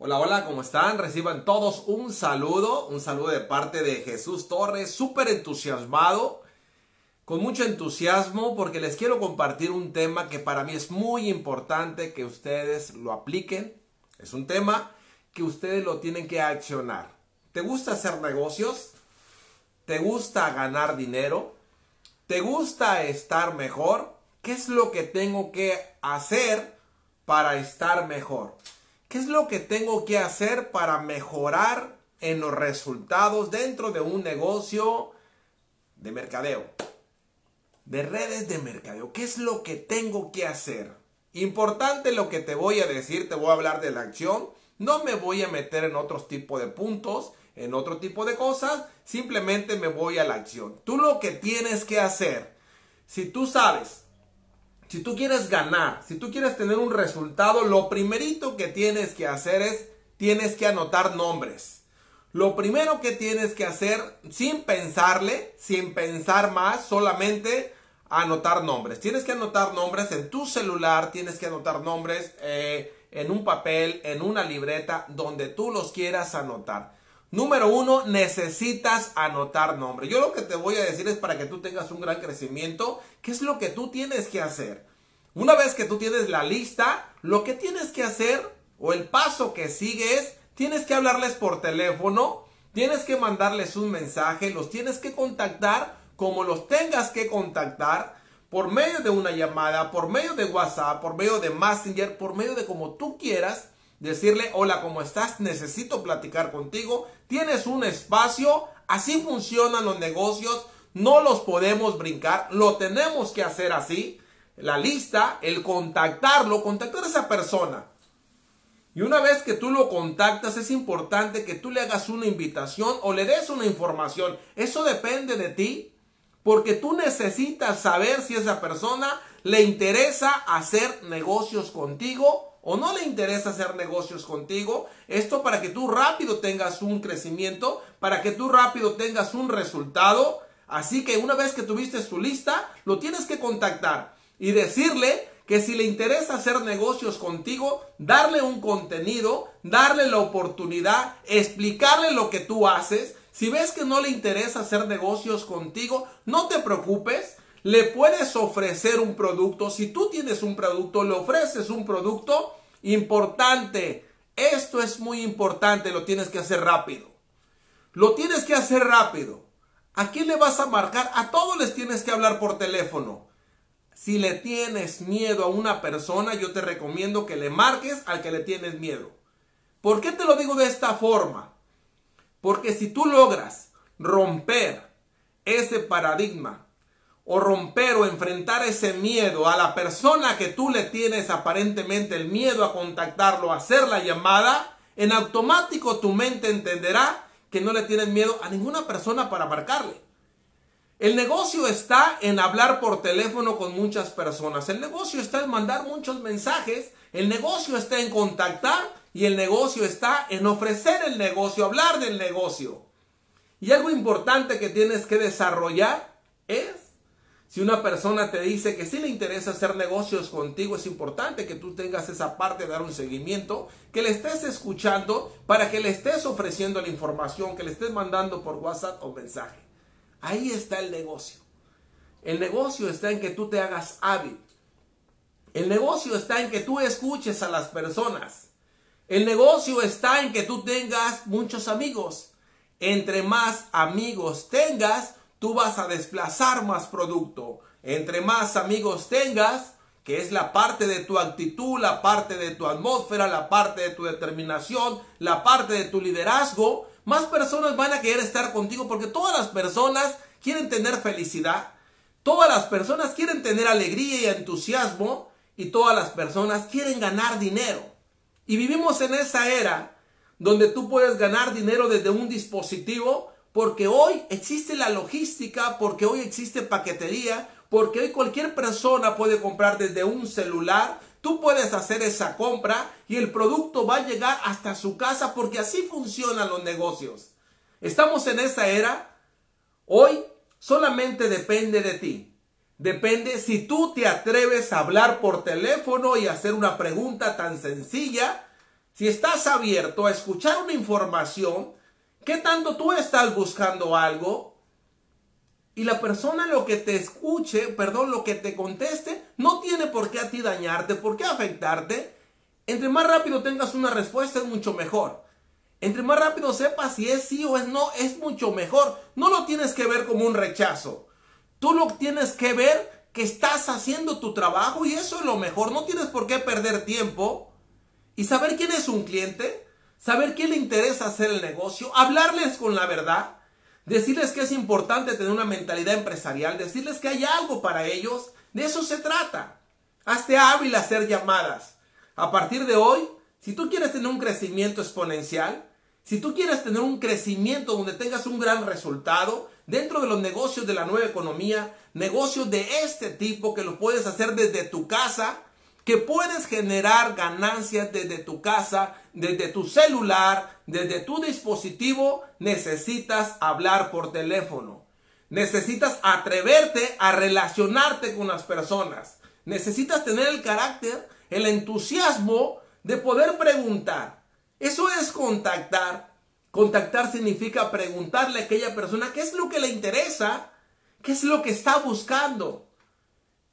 Hola, hola, ¿cómo están? Reciban todos un saludo, un saludo de parte de Jesús Torres, súper entusiasmado, con mucho entusiasmo, porque les quiero compartir un tema que para mí es muy importante que ustedes lo apliquen. Es un tema que ustedes lo tienen que accionar. ¿Te gusta hacer negocios? ¿Te gusta ganar dinero? ¿Te gusta estar mejor? ¿Qué es lo que tengo que hacer para estar mejor? ¿Qué es lo que tengo que hacer para mejorar en los resultados dentro de un negocio de mercadeo? De redes de mercadeo. ¿Qué es lo que tengo que hacer? Importante lo que te voy a decir, te voy a hablar de la acción. No me voy a meter en otros tipos de puntos, en otro tipo de cosas. Simplemente me voy a la acción. Tú lo que tienes que hacer, si tú sabes si tú quieres ganar, si tú quieres tener un resultado, lo primerito que tienes que hacer es, tienes que anotar nombres. Lo primero que tienes que hacer, sin pensarle, sin pensar más, solamente anotar nombres. Tienes que anotar nombres en tu celular, tienes que anotar nombres eh, en un papel, en una libreta, donde tú los quieras anotar. Número uno, necesitas anotar nombre. Yo lo que te voy a decir es para que tú tengas un gran crecimiento, ¿qué es lo que tú tienes que hacer? Una vez que tú tienes la lista, lo que tienes que hacer o el paso que sigues, tienes que hablarles por teléfono, tienes que mandarles un mensaje, los tienes que contactar como los tengas que contactar por medio de una llamada, por medio de WhatsApp, por medio de Messenger, por medio de como tú quieras decirle, hola, ¿cómo estás? Necesito platicar contigo. Tienes un espacio, así funcionan los negocios, no los podemos brincar, lo tenemos que hacer así. La lista, el contactarlo, contactar a esa persona. Y una vez que tú lo contactas, es importante que tú le hagas una invitación o le des una información. Eso depende de ti, porque tú necesitas saber si esa persona le interesa hacer negocios contigo o no le interesa hacer negocios contigo. Esto para que tú rápido tengas un crecimiento, para que tú rápido tengas un resultado. Así que una vez que tuviste su lista, lo tienes que contactar y decirle que si le interesa hacer negocios contigo, darle un contenido, darle la oportunidad, explicarle lo que tú haces. Si ves que no le interesa hacer negocios contigo, no te preocupes le puedes ofrecer un producto. Si tú tienes un producto, le ofreces un producto importante. Esto es muy importante, lo tienes que hacer rápido. Lo tienes que hacer rápido. ¿A quién le vas a marcar? A todos les tienes que hablar por teléfono. Si le tienes miedo a una persona, yo te recomiendo que le marques al que le tienes miedo. ¿Por qué te lo digo de esta forma? Porque si tú logras romper ese paradigma o romper o enfrentar ese miedo a la persona que tú le tienes aparentemente el miedo a contactarlo, a hacer la llamada, en automático tu mente entenderá que no le tienes miedo a ninguna persona para marcarle. El negocio está en hablar por teléfono con muchas personas. El negocio está en mandar muchos mensajes. El negocio está en contactar y el negocio está en ofrecer el negocio, hablar del negocio. Y algo importante que tienes que desarrollar es si una persona te dice que sí le interesa hacer negocios contigo, es importante que tú tengas esa parte de dar un seguimiento, que le estés escuchando para que le estés ofreciendo la información, que le estés mandando por WhatsApp o mensaje. Ahí está el negocio. El negocio está en que tú te hagas hábil. El negocio está en que tú escuches a las personas. El negocio está en que tú tengas muchos amigos. Entre más amigos tengas, tú vas a desplazar más producto. Entre más amigos tengas, que es la parte de tu actitud, la parte de tu atmósfera, la parte de tu determinación, la parte de tu liderazgo, más personas van a querer estar contigo porque todas las personas quieren tener felicidad, todas las personas quieren tener alegría y entusiasmo y todas las personas quieren ganar dinero. Y vivimos en esa era donde tú puedes ganar dinero desde un dispositivo porque hoy existe la logística, porque hoy existe paquetería, porque hoy cualquier persona puede comprar desde un celular, tú puedes hacer esa compra y el producto va a llegar hasta su casa porque así funcionan los negocios. Estamos en esa era. Hoy solamente depende de ti. Depende si tú te atreves a hablar por teléfono y hacer una pregunta tan sencilla si estás abierto a escuchar una información, ¿qué tanto tú estás buscando algo? Y la persona lo que te escuche, perdón, lo que te conteste, no tiene por qué a ti dañarte, por qué afectarte. Entre más rápido tengas una respuesta es mucho mejor. Entre más rápido sepas si es sí o es no, es mucho mejor. No lo tienes que ver como un rechazo. Tú lo tienes que ver que estás haciendo tu trabajo y eso es lo mejor. No tienes por qué perder tiempo y saber quién es un cliente, saber quién le interesa hacer el negocio, hablarles con la verdad, decirles que es importante tener una mentalidad empresarial, decirles que hay algo para ellos. De eso se trata. Hazte hábil a hacer llamadas. A partir de hoy, si tú quieres tener un crecimiento exponencial, si tú quieres tener un crecimiento donde tengas un gran resultado dentro de los negocios de la nueva economía, negocios de este tipo que lo puedes hacer desde tu casa, que puedes generar ganancias desde tu casa, desde tu celular, desde tu dispositivo, necesitas hablar por teléfono. Necesitas atreverte a relacionarte con las personas. Necesitas tener el carácter, el entusiasmo de poder preguntar. Eso es contactar. Contactar significa preguntarle a aquella persona qué es lo que le interesa, qué es lo que está buscando.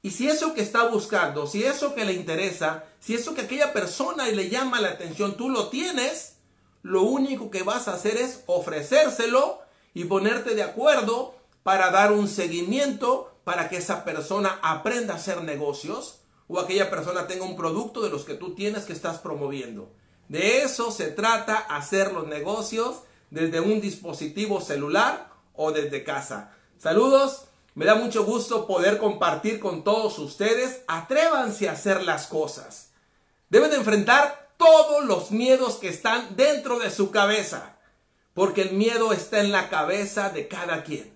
Y si eso que está buscando, si eso que le interesa, si eso que aquella persona le llama la atención, tú lo tienes, lo único que vas a hacer es ofrecérselo y ponerte de acuerdo para dar un seguimiento para que esa persona aprenda a hacer negocios o aquella persona tenga un producto de los que tú tienes que estás promoviendo. De eso se trata hacer los negocios desde un dispositivo celular o desde casa. Saludos, me da mucho gusto poder compartir con todos ustedes. Atrévanse a hacer las cosas. Deben de enfrentar todos los miedos que están dentro de su cabeza, porque el miedo está en la cabeza de cada quien.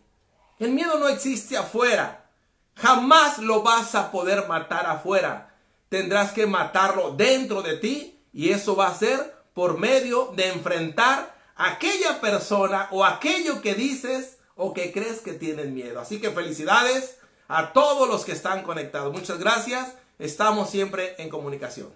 El miedo no existe afuera. Jamás lo vas a poder matar afuera. Tendrás que matarlo dentro de ti y eso va a ser por medio de enfrentar a aquella persona o aquello que dices o que crees que tienen miedo. Así que felicidades a todos los que están conectados. Muchas gracias. Estamos siempre en comunicación.